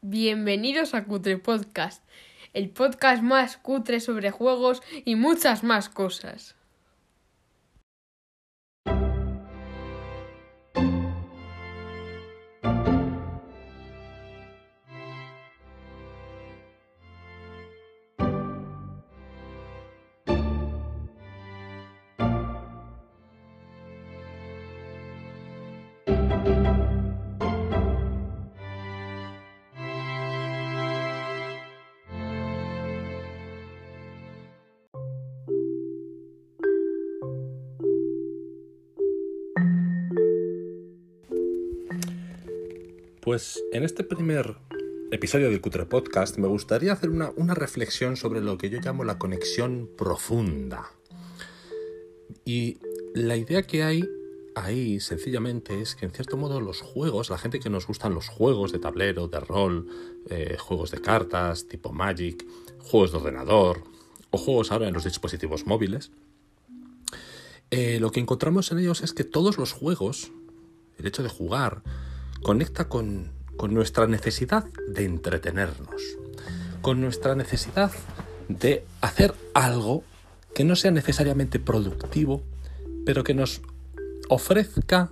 Bienvenidos a Cutre Podcast, el podcast más cutre sobre juegos y muchas más cosas. Pues en este primer episodio del Cutre Podcast me gustaría hacer una, reflexión sobre lo que yo llamo la conexión profunda. Y la idea que hay ahí sencillamente es que en cierto modo los juegos, la gente que nos gustan los juegos de tablero, de rol, eh, juegos de cartas tipo Magic, juegos de ordenador o juegos ahora en los dispositivos móviles, eh, lo que encontramos en ellos es que todos los juegos, el hecho de jugar, conecta con, con nuestra necesidad de entretenernos, con nuestra necesidad de hacer algo que no sea necesariamente productivo, pero que nos ofrezca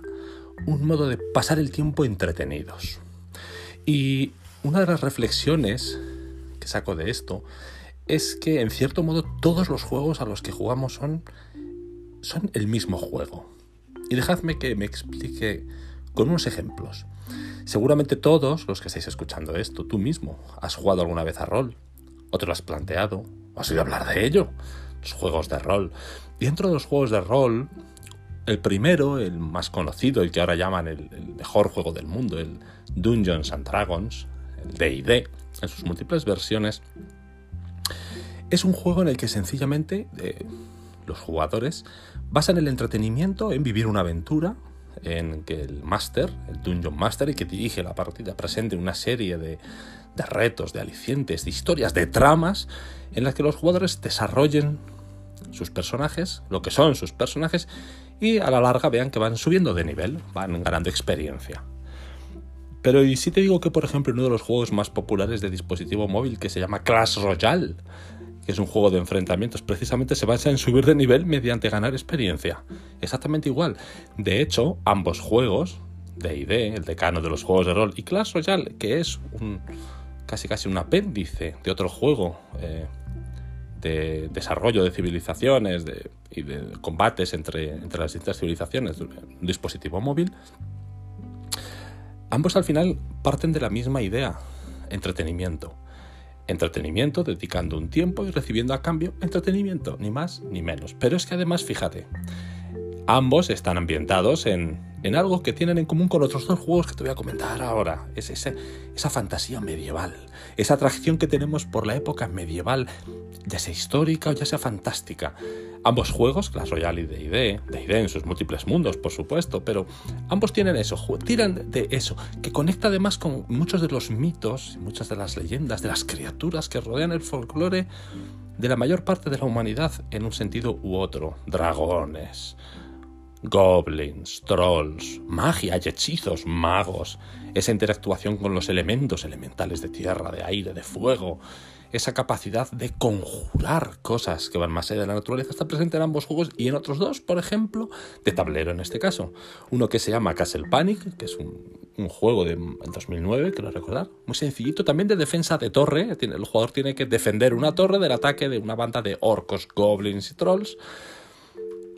un modo de pasar el tiempo entretenidos. Y una de las reflexiones que saco de esto es que en cierto modo todos los juegos a los que jugamos son, son el mismo juego. Y dejadme que me explique con unos ejemplos. Seguramente todos los que estáis escuchando esto, tú mismo, has jugado alguna vez a rol, o te lo has planteado, o has oído hablar de ello, los juegos de rol. Y dentro de los juegos de rol, el primero, el más conocido, el que ahora llaman el, mejor juego del mundo, el Dungeons and Dragons, el DD, en sus múltiples versiones, es un juego en el que sencillamente eh, los jugadores basan el entretenimiento en vivir una aventura, en que el Master, el Dungeon Master, y que dirige la partida, presente una serie de, de retos, de alicientes, de historias, de tramas, en las que los jugadores desarrollen sus personajes, lo que son sus personajes, y a la larga vean que van subiendo de nivel, van ganando experiencia. Pero y si te digo que, por ejemplo, uno de los juegos más populares de dispositivo móvil que se llama Clash Royale, es un juego de enfrentamientos, precisamente se basa en subir de nivel mediante ganar experiencia. Exactamente igual. De hecho, ambos juegos, D&D, el decano de los juegos de rol, y Clash Royale, que es un, casi casi un apéndice de otro juego eh, de desarrollo de civilizaciones y de combates entre, entre las distintas civilizaciones un dispositivo móvil, ambos al final parten de la misma idea, entretenimiento. Entretenimiento dedicando un tiempo y recibiendo a cambio entretenimiento, ni más ni menos. Pero es que además, fíjate, ambos están ambientados en, en algo que tienen en común con otros dos juegos que te voy a comentar ahora. Es esa fantasía medieval, esa atracción que tenemos por la época medieval, ya sea histórica o ya sea fantástica. Ambos juegos, Clash Royale y D&D, D&D en sus múltiples mundos, por supuesto, pero ambos tienen eso, tiran de eso, que conecta además con muchos de los mitos, muchas de las leyendas, de las criaturas que rodean el folclore de la mayor parte de la humanidad en un sentido u otro. Dragones, goblins, trolls, magia y hechizos, magos, esa interactuación con los elementos elementales de tierra, de aire, de fuego, esa capacidad de conjurar cosas que van más allá de la naturaleza está presente en ambos juegos y en otros dos, por ejemplo, de tablero en este caso. Uno que se llama Castle Panic, que es un, juego de 2009, quiero recordar, muy sencillito, también de defensa de torre. El jugador tiene que defender una torre del ataque de una banda de orcos, goblins y trolls.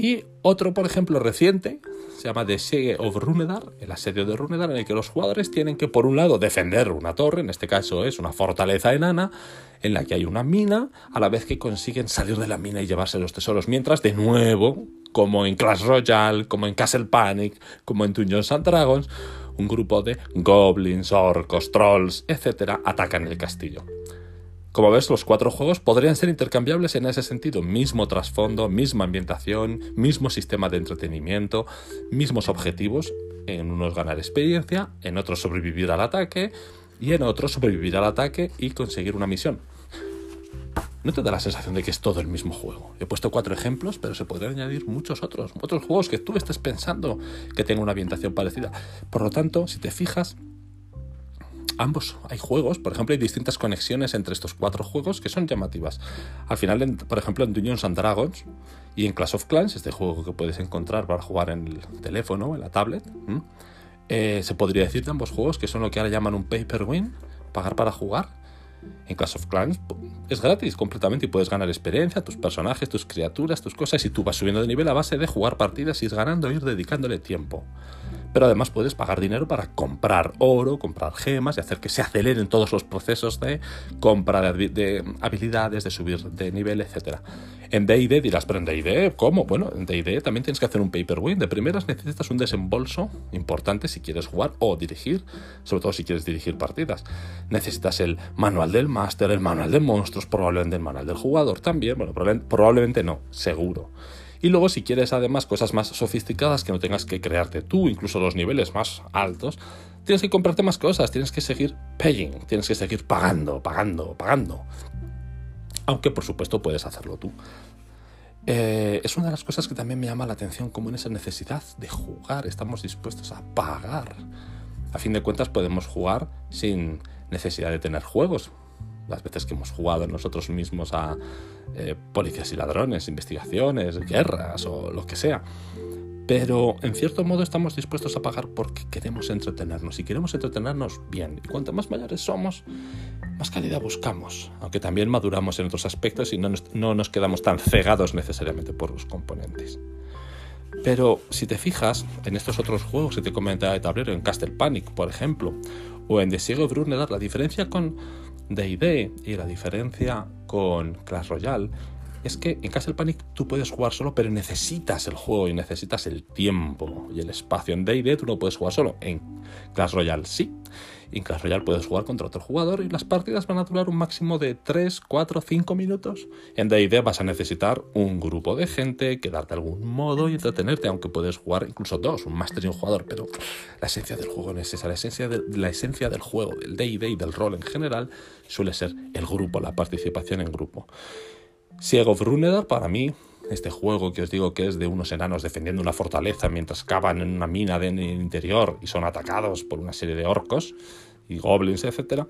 Y otro, por ejemplo, reciente, se llama The Siege of Runedar, el asedio de Runedar, en el que los jugadores tienen que, por un lado, defender una torre, en este caso es una fortaleza enana, en la que hay una mina, a la vez que consiguen salir de la mina y llevarse los tesoros, mientras, de nuevo, como en Clash Royale, como en Castle Panic, como en Dungeons and Dragons, un grupo de goblins, orcos, trolls, etc., atacan el castillo. Como ves, los cuatro juegos podrían ser intercambiables en ese sentido. Mismo trasfondo, misma ambientación, mismo sistema de entretenimiento, mismos objetivos. En unos ganar experiencia, en otros sobrevivir al ataque y en otros sobrevivir al ataque y conseguir una misión. No te da la sensación de que es todo el mismo juego. He puesto cuatro ejemplos, pero se podrían añadir muchos otros. Otros juegos que tú estés pensando que tengan una ambientación parecida. Por lo tanto, si te fijas, ambos hay juegos, por ejemplo, hay distintas conexiones entre estos cuatro juegos que son llamativas. Al final, por ejemplo, en Dungeons and Dragons y en Clash of Clans, este juego que puedes encontrar para jugar en el teléfono, en la tablet, eh, se podría decir de ambos juegos que son lo que ahora llaman un pay per win, pagar para jugar. En Clash of Clans es gratis completamente y puedes ganar experiencia, tus personajes, tus criaturas, tus cosas y tú vas subiendo de nivel a base de jugar partidas y ir ganando, ir dedicándole tiempo pero además puedes pagar dinero para comprar oro, comprar gemas y hacer que se aceleren todos los procesos de compra de, habilidades, de subir de nivel, etc. En D&D dirás, pero en D&D, ¿cómo? Bueno, en D&D también tienes que hacer un paper win. De primeras necesitas un desembolso importante si quieres jugar o dirigir, sobre todo si quieres dirigir partidas. Necesitas el manual del máster, el manual de monstruos, probablemente el manual del jugador también. Bueno, probablemente no, seguro. Y luego si quieres además cosas más sofisticadas que no tengas que crearte tú, incluso los niveles más altos, tienes que comprarte más cosas, tienes que seguir paying, tienes que seguir pagando, pagando, pagando. Aunque por supuesto puedes hacerlo tú. Eh, es una de las cosas que también me llama la atención, como en esa necesidad de jugar estamos dispuestos a pagar. A fin de cuentas podemos jugar sin necesidad de tener juegos las veces que hemos jugado nosotros mismos a eh, policías y ladrones, investigaciones, guerras o lo que sea. Pero en cierto modo estamos dispuestos a pagar porque queremos entretenernos y queremos entretenernos bien. Y cuanto más mayores somos, más calidad buscamos, aunque también maduramos en otros aspectos y no nos, no nos quedamos tan cegados necesariamente por los componentes. Pero si te fijas en estos otros juegos que te comentaba de tablero, en Castle Panic, por ejemplo, o en The Siege of Brunegar, la diferencia con D&D y la diferencia con Clash Royale es que en Castle Panic tú puedes jugar solo, pero necesitas el juego y necesitas el tiempo y el espacio. En D&D tú no puedes jugar solo. En Clash Royale sí. En Clash puedes jugar contra otro jugador y las partidas van a durar un máximo de 3, 4, 5 minutos. En D&D vas a necesitar un grupo de gente que darte algún modo y entretenerte, aunque puedes jugar incluso dos, un máster y un jugador, pero la esencia del juego es esa. La esencia, de, la esencia del juego, del D&D y del rol en general suele ser el grupo, la participación en grupo. Siego of para mí este juego que os digo que es de unos enanos defendiendo una fortaleza mientras cavan en una mina en el interior y son atacados por una serie de orcos y goblins, etc.,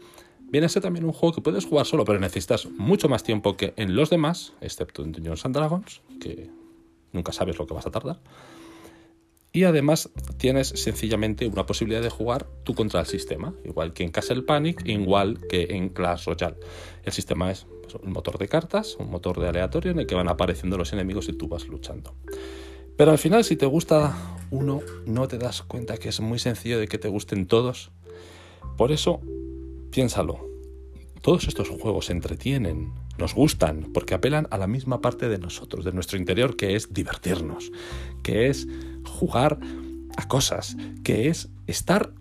viene a ser también un juego que puedes jugar solo, pero necesitas mucho más tiempo que en los demás, excepto en Dungeons and Dragons, que nunca sabes lo que vas a tardar. Y además tienes sencillamente una posibilidad de jugar tú contra el sistema, igual que en Castle Panic, igual que en Clash Royale. El sistema es un motor de cartas, un motor de aleatorio en el que van apareciendo los enemigos y tú vas luchando. Pero al final, si te gusta uno, no te das cuenta que es muy sencillo de que te gusten todos. Por eso, piénsalo. Todos estos juegos entretienen, nos gustan, porque apelan a la misma parte de nosotros, de nuestro interior, que es divertirnos, que es jugar a cosas, que es estar,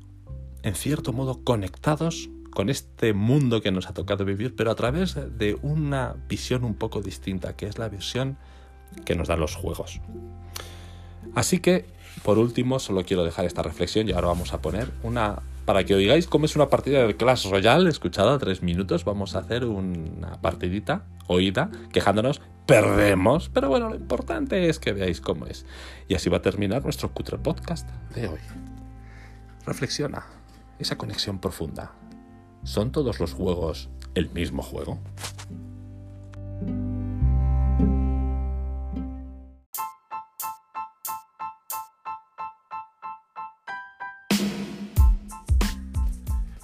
en cierto modo, conectados con este mundo que nos ha tocado vivir, pero a través de una visión un poco distinta, que es la visión que nos dan los juegos. Así que, por último, solo quiero dejar esta reflexión y ahora vamos a poner una... Para que oigáis cómo es una partida de Clash Royale, escuchada tres minutos, vamos a hacer una partidita oída, quejándonos, perdemos, pero bueno, lo importante es que veáis cómo es. Y así va a terminar nuestro cutre podcast de hoy. Reflexiona, esa conexión profunda, ¿Son todos los juegos el mismo juego?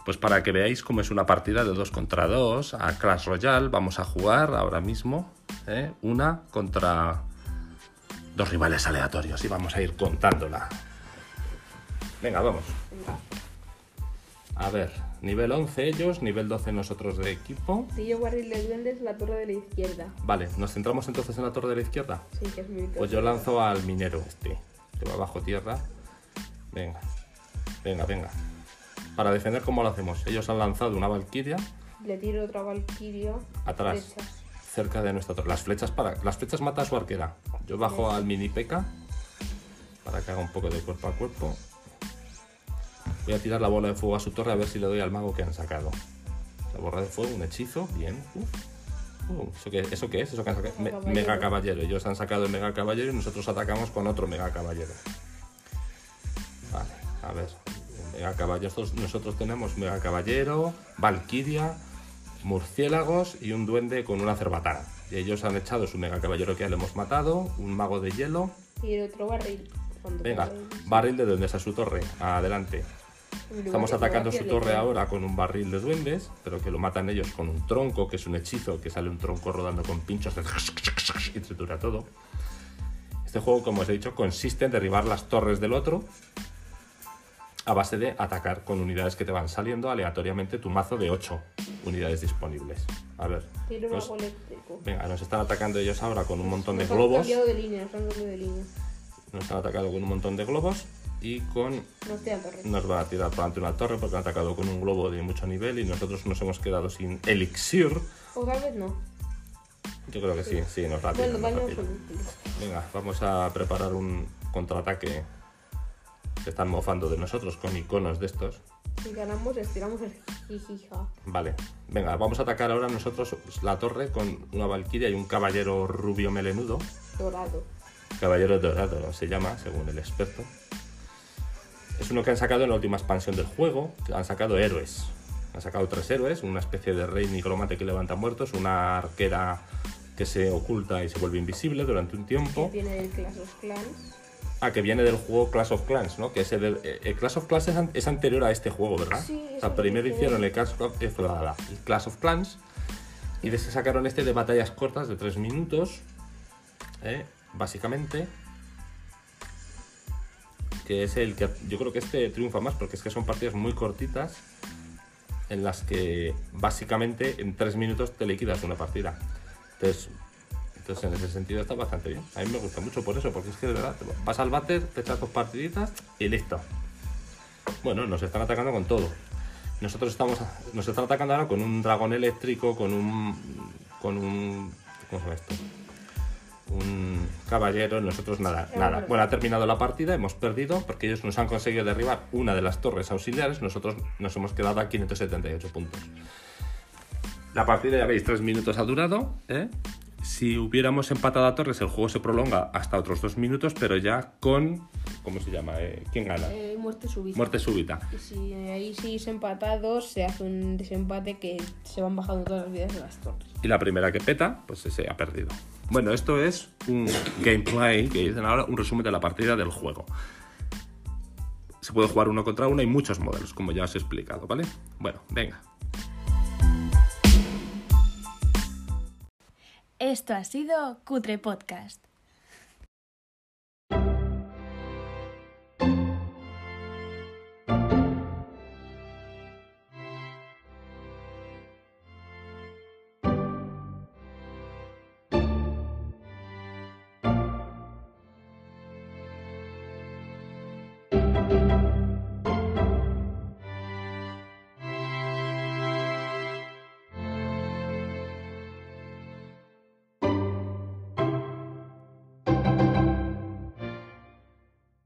Pues para que veáis cómo es una partida de 2 contra 2 a Clash Royale, vamos a jugar ahora mismo ¿eh? una contra dos rivales aleatorios y vamos a ir contándola. Venga, vamos. A ver, Nivel 11 ellos, nivel 12 nosotros de equipo. Si yo guardián de duendes, la torre de la izquierda. Vale, ¿nos centramos entonces en la torre de la izquierda? Sí, que es Pues yo lanzo al minero este, que va bajo tierra. Venga, venga, venga. Para defender, ¿cómo lo hacemos? Ellos han lanzado una valquiria. Le tiro otra valquiria. Atrás. Cerca de nuestra torre. Las flechas para. Las flechas mata a su arquera. Yo bajo al mini peca. Para que haga un poco de cuerpo a cuerpo. Voy a tirar la bola de fuego a su torre a ver si le doy al mago que han sacado. La bola de fuego, un hechizo, bien. Uh, ¿eso, qué, ¿Eso qué es? ¿Eso que han sacado? mega caballero. Ellos han sacado el mega caballero y nosotros atacamos con otro mega caballero. Vale, a ver. Mega caballeros, nosotros tenemos Mega Caballero, Valkyria, murciélagos y un duende con una cerbatana. Y ellos han echado su Mega Caballero que ya le hemos matado, un mago de hielo. Y el otro barril. Venga, barril de duendes a su torre. Adelante. Estamos atacando su torre ahora con un barril de duendes, pero que lo matan ellos con un tronco, que es un hechizo, que sale un tronco rodando con pinchos de... y tritura todo. Este juego, como os he dicho, consiste en derribar las torres del otro a base de atacar con unidades que te van saliendo aleatoriamente tu mazo de 8 unidades disponibles. A ver, Tiene un nos- mago eléctrico. venga, nos están atacando ellos ahora con un montón de Nos han globos. cambiado de línea, nos han cambiado de línea. Nos están atacando con un montón de globos y con Nos tiran torres. nos van a tirar por delante una torre porque han atacado con un globo de mucho nivel y nosotros nos hemos quedado sin elixir. O tal vez no. Yo creo que sí, sí, nos la tiran, Bueno, nos la tiran. absoluto. Venga, vamos a preparar un contraataque. Se están mofando de nosotros con iconos de estos. Si ganamos, estiramos el jijija. Vale, venga, vamos a atacar ahora nosotros la torre con una valquiria y un caballero rubio melenudo. Dorado. Caballero Dorado se llama, según el experto. Es uno que han sacado en la última expansión del juego. que Han sacado héroes. Han sacado tres héroes, una especie de rey nigromante que levanta muertos, una arquera que se oculta y se vuelve invisible durante un Que tiempo. viene del Clash of Clans. Ah, que viene del juego Clash of Clans, ¿no? Que es el, el Clash of Clans es, an- es anterior a este juego, ¿verdad? Sí, o sea, primero hicieron el Clash, of, eh, el Clash of Clans y de ese sacaron este de batallas cortas de 3 minutos, ¿eh? básicamente. Que es el que yo creo que este triunfa más porque es que son partidas muy cortitas en las que básicamente en 3 minutos te liquidas una partida. Entonces, entonces, en ese sentido está bastante bien. A mí me gusta mucho por eso, porque es que de verdad, vas al váter, te echas dos partiditas y listo. Bueno, nos están atacando con todo. Nosotros estamos, nos están atacando ahora con un dragón eléctrico, con un, con un, ¿cómo se llama esto? Un caballero. Nosotros nada, nada. Bueno, ha terminado la partida, hemos perdido porque ellos nos han conseguido derribar una de las torres auxiliares. Nosotros nos hemos quedado a 578 puntos. La partida, ya veis, tres minutos ha durado. ¿eh? Si hubiéramos empatado a torres, el juego se prolonga hasta otros dos minutos, pero ya con. ¿Cómo se llama? Eh, ¿Quién gana? Eh, muerte súbita. Muerte súbita. Y si ahí sigues empatados, se hace un desempate que se van bajando todas las vidas de las torres. Y la primera que peta, pues ese ha perdido. Bueno, esto es un gameplay, que dicen ahora, un resumen de la partida del juego. Se puede jugar uno contra uno y muchos modelos, como ya os he explicado, ¿vale? Bueno, venga. Esto ha sido Cutre Podcast.